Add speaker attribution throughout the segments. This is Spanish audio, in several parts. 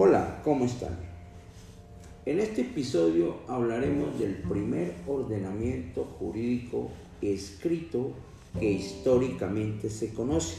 Speaker 1: Hola, ¿cómo están? En este episodio hablaremos del primer ordenamiento jurídico escrito que históricamente se conoce,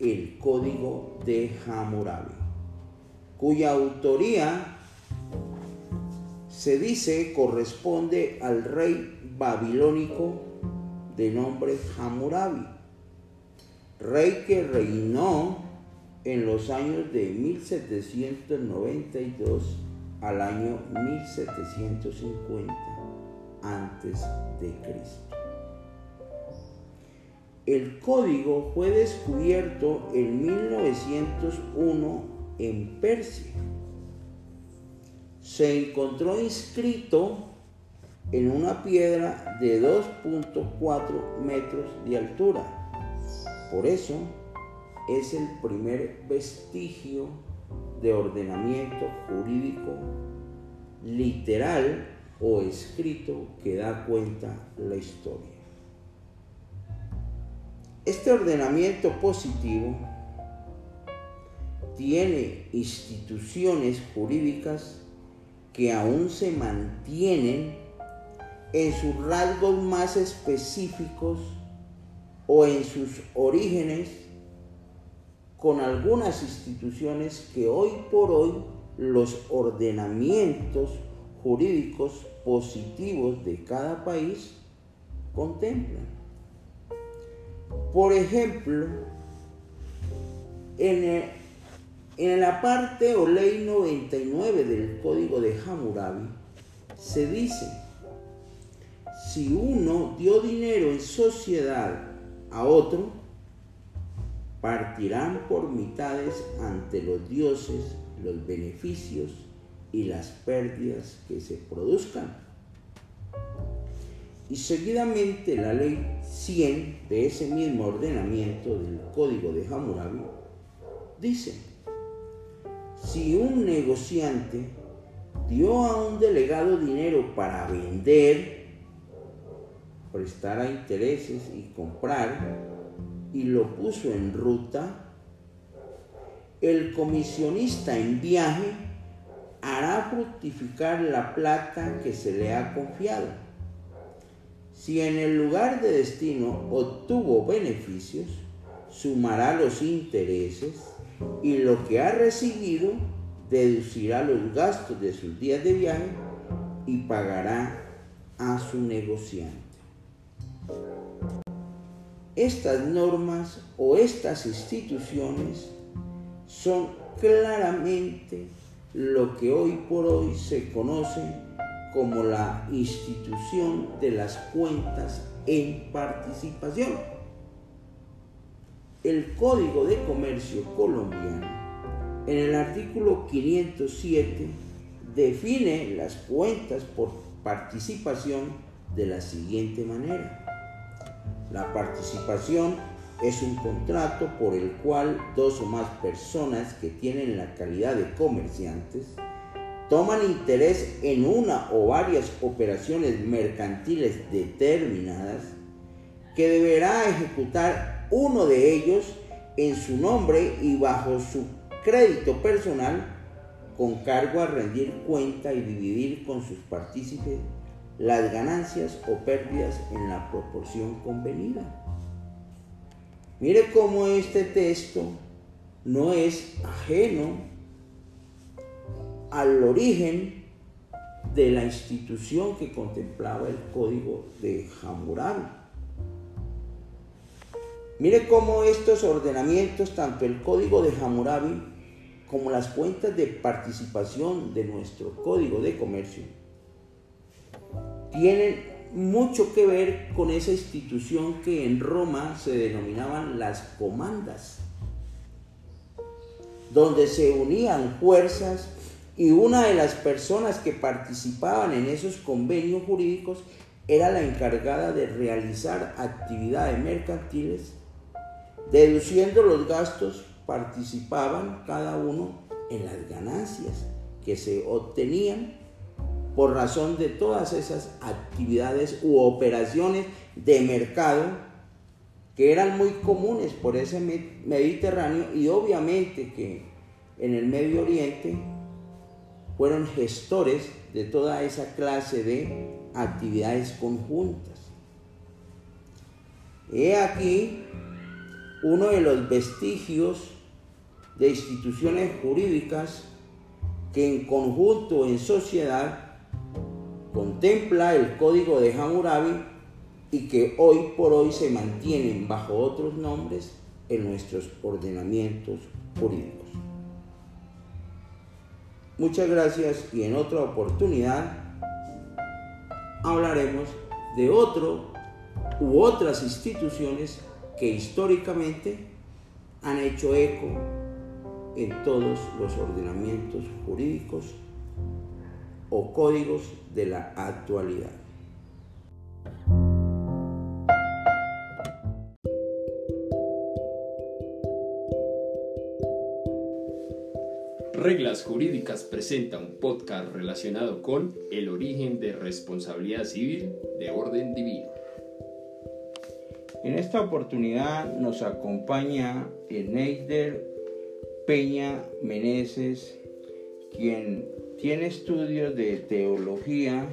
Speaker 1: el Código de Hammurabi, cuya autoría se dice corresponde al rey babilónico de nombre Hammurabi, rey que reinó en los años de 1792 al año 1750 antes de Cristo. El código fue descubierto en 1901 en Persia. Se encontró inscrito en una piedra de 2.4 metros de altura. Por eso es el primer vestigio de ordenamiento jurídico literal o escrito que da cuenta la historia. Este ordenamiento positivo tiene instituciones jurídicas que aún se mantienen en sus rasgos más específicos o en sus orígenes con algunas instituciones que hoy por hoy los ordenamientos jurídicos positivos de cada país contemplan. Por ejemplo, en, en la parte o ley 99 del Código de Hammurabi se dice, si uno dio dinero en sociedad a otro, partirán por mitades ante los dioses los beneficios y las pérdidas que se produzcan. Y seguidamente la ley 100 de ese mismo ordenamiento del Código de Hammurabi dice, si un negociante dio a un delegado dinero para vender, prestar a intereses y comprar, y lo puso en ruta, el comisionista en viaje hará fructificar la plata que se le ha confiado. Si en el lugar de destino obtuvo beneficios, sumará los intereses y lo que ha recibido deducirá los gastos de sus días de viaje y pagará a su negociante estas normas o estas instituciones son claramente lo que hoy por hoy se conoce como la institución de las cuentas en participación. El Código de Comercio colombiano, en el artículo 507, define las cuentas por participación de la siguiente manera la participación es un contrato por el cual dos o más personas que tienen la calidad de comerciantes toman interés en una o varias operaciones mercantiles determinadas que deberá ejecutar uno de ellos en su nombre y bajo su crédito personal con cargo a rendir cuenta y dividir con sus partícipes las ganancias o pérdidas en la proporción convenida. Mire cómo este texto no es ajeno al origen de la institución que contemplaba el código de Hammurabi. Mire cómo estos ordenamientos, tanto el código de Hammurabi como las cuentas de participación de nuestro código de comercio, tienen mucho que ver con esa institución que en Roma se denominaban las comandas, donde se unían fuerzas y una de las personas que participaban en esos convenios jurídicos era la encargada de realizar actividades mercantiles, deduciendo los gastos, participaban cada uno en las ganancias que se obtenían por razón de todas esas actividades u operaciones de mercado que eran muy comunes por ese Mediterráneo y obviamente que en el Medio Oriente fueron gestores de toda esa clase de actividades conjuntas. He aquí uno de los vestigios de instituciones jurídicas que en conjunto, en sociedad, contempla el código de Hammurabi y que hoy por hoy se mantienen bajo otros nombres en nuestros ordenamientos jurídicos. Muchas gracias y en otra oportunidad hablaremos de otro u otras instituciones que históricamente han hecho eco en todos los ordenamientos jurídicos o códigos de la actualidad.
Speaker 2: Reglas Jurídicas presenta un podcast relacionado con el origen de responsabilidad civil de orden divino.
Speaker 1: En esta oportunidad nos acompaña Eneider Peña Meneses, quien tiene estudios de teología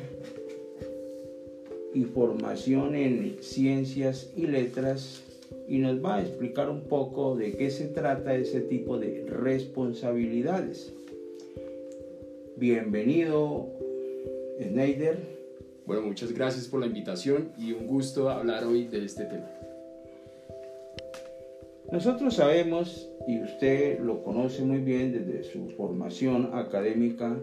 Speaker 1: y formación en ciencias y letras y nos va a explicar un poco de qué se trata ese tipo de responsabilidades. Bienvenido, Schneider.
Speaker 2: Bueno, muchas gracias por la invitación y un gusto hablar hoy de este tema.
Speaker 1: Nosotros sabemos, y usted lo conoce muy bien desde su formación académica,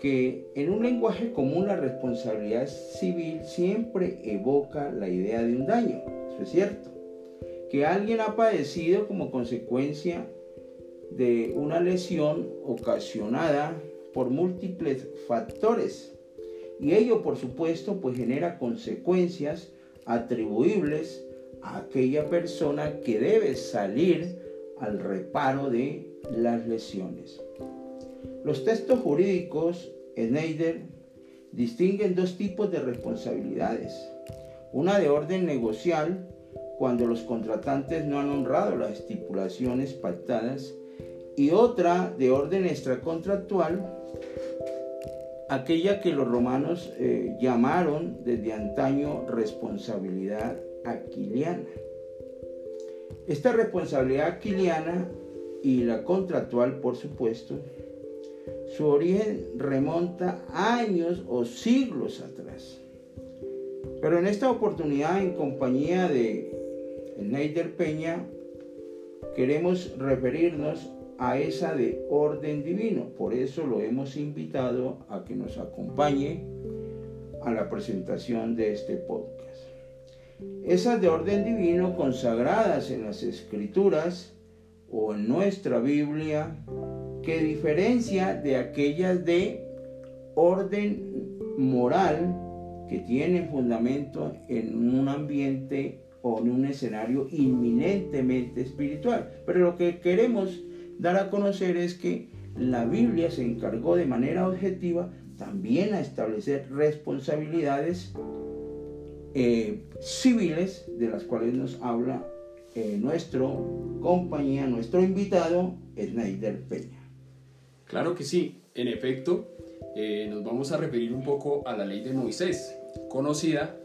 Speaker 1: que en un lenguaje común la responsabilidad civil siempre evoca la idea de un daño. Eso es cierto que alguien ha padecido como consecuencia de una lesión ocasionada por múltiples factores y ello por supuesto pues genera consecuencias atribuibles aquella persona que debe salir al reparo de las lesiones. Los textos jurídicos, Schneider, distinguen dos tipos de responsabilidades. Una de orden negocial cuando los contratantes no han honrado las estipulaciones pactadas y otra de orden extracontractual, aquella que los romanos eh, llamaron desde antaño responsabilidad aquiliana. Esta responsabilidad aquiliana y la contractual, por supuesto, su origen remonta años o siglos atrás. Pero en esta oportunidad, en compañía de Neider Peña, queremos referirnos a esa de orden divino. Por eso lo hemos invitado a que nos acompañe a la presentación de este podcast. Esas de orden divino consagradas en las escrituras o en nuestra Biblia, que diferencia de aquellas de orden moral que tienen fundamento en un ambiente o en un escenario inminentemente espiritual. Pero lo que queremos dar a conocer es que la Biblia se encargó de manera objetiva también a establecer responsabilidades eh, civiles de las cuales nos habla eh, nuestro compañía, nuestro invitado, Snyder Peña.
Speaker 2: Claro que sí, en efecto, eh, nos vamos a referir un poco a la ley de Moisés, conocida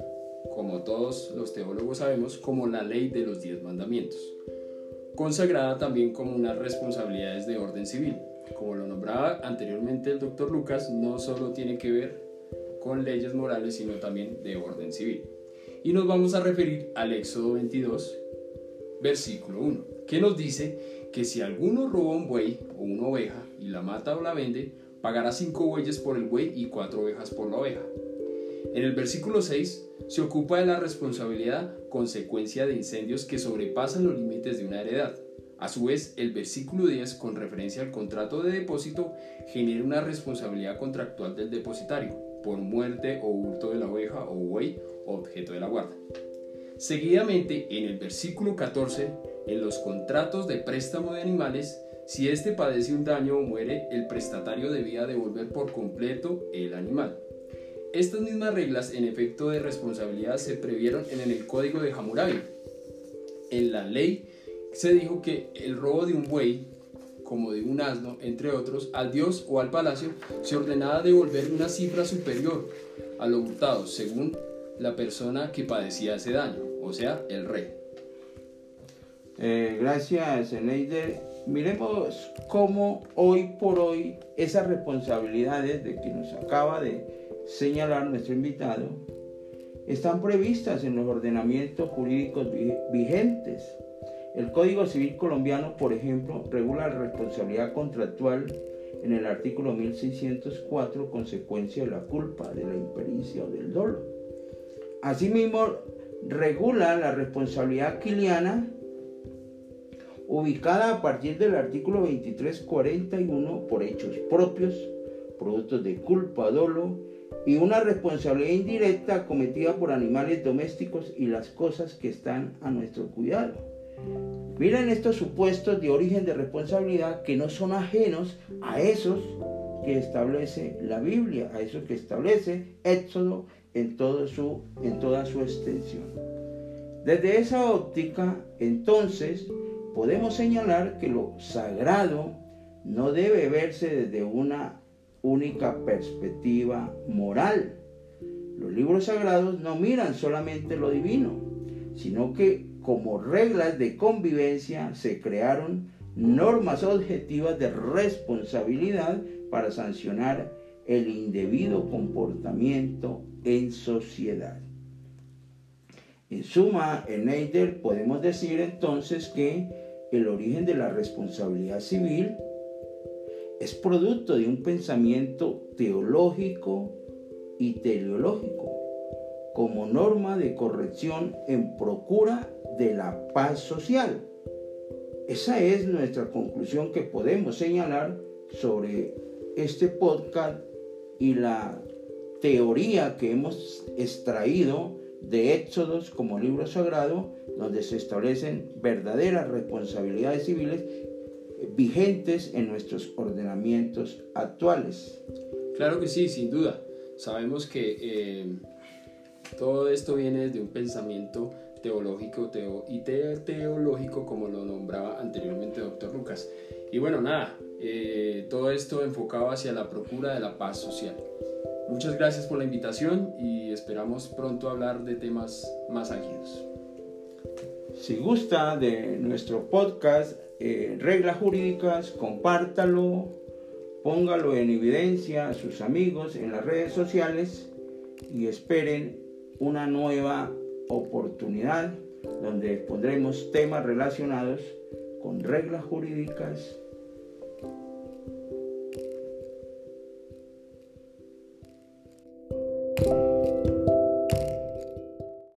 Speaker 2: como todos los teólogos sabemos, como la ley de los diez mandamientos, consagrada también como unas responsabilidades de orden civil. Como lo nombraba anteriormente el doctor Lucas, no solo tiene que ver con leyes morales, sino también de orden civil. Y nos vamos a referir al Éxodo 22, versículo 1, que nos dice que si alguno roba un buey o una oveja y la mata o la vende, pagará cinco bueyes por el buey y cuatro ovejas por la oveja. En el versículo 6 se ocupa de la responsabilidad consecuencia de incendios que sobrepasan los límites de una heredad. A su vez, el versículo 10, con referencia al contrato de depósito, genera una responsabilidad contractual del depositario por muerte o hurto de la oveja o buey objeto de la guarda. Seguidamente, en el versículo 14, en los contratos de préstamo de animales, si éste padece un daño o muere, el prestatario debía devolver por completo el animal. Estas mismas reglas en efecto de responsabilidad se previeron en el Código de Hammurabi. En la ley se dijo que el robo de un buey como de un asno, entre otros, al dios o al palacio, se ordenaba devolver una cifra superior a lo hurtado, según la persona que padecía ese daño, o sea, el rey.
Speaker 1: Eh, gracias, Neider. Miremos cómo hoy por hoy esas responsabilidades de que nos acaba de señalar nuestro invitado están previstas en los ordenamientos jurídicos vigentes. El Código Civil colombiano, por ejemplo, regula la responsabilidad contractual en el artículo 1604, consecuencia de la culpa, de la impericia o del dolo. Asimismo, regula la responsabilidad quiliana ubicada a partir del artículo 2341 por hechos propios, productos de culpa, dolo y una responsabilidad indirecta cometida por animales domésticos y las cosas que están a nuestro cuidado. Miren estos supuestos de origen de responsabilidad que no son ajenos a esos que establece la Biblia, a esos que establece Éxodo en, su, en toda su extensión. Desde esa óptica, entonces, podemos señalar que lo sagrado no debe verse desde una única perspectiva moral. Los libros sagrados no miran solamente lo divino, sino que como reglas de convivencia se crearon normas objetivas de responsabilidad para sancionar el indebido comportamiento en sociedad. En suma, en Eider podemos decir entonces que el origen de la responsabilidad civil es producto de un pensamiento teológico y teleológico como norma de corrección en procura de la paz social. Esa es nuestra conclusión que podemos señalar sobre este podcast y la teoría que hemos extraído de Éxodos como libro sagrado donde se establecen verdaderas responsabilidades civiles vigentes en nuestros ordenamientos actuales.
Speaker 2: Claro que sí, sin duda. Sabemos que eh, todo esto viene de un pensamiento teológico y teológico como lo nombraba anteriormente doctor Lucas. Y bueno, nada, eh, todo esto enfocado hacia la procura de la paz social. Muchas gracias por la invitación y esperamos pronto hablar de temas más álgidos.
Speaker 1: Si gusta de nuestro podcast eh, Reglas Jurídicas, compártalo, póngalo en evidencia a sus amigos en las redes sociales y esperen una nueva oportunidad donde pondremos temas relacionados con reglas jurídicas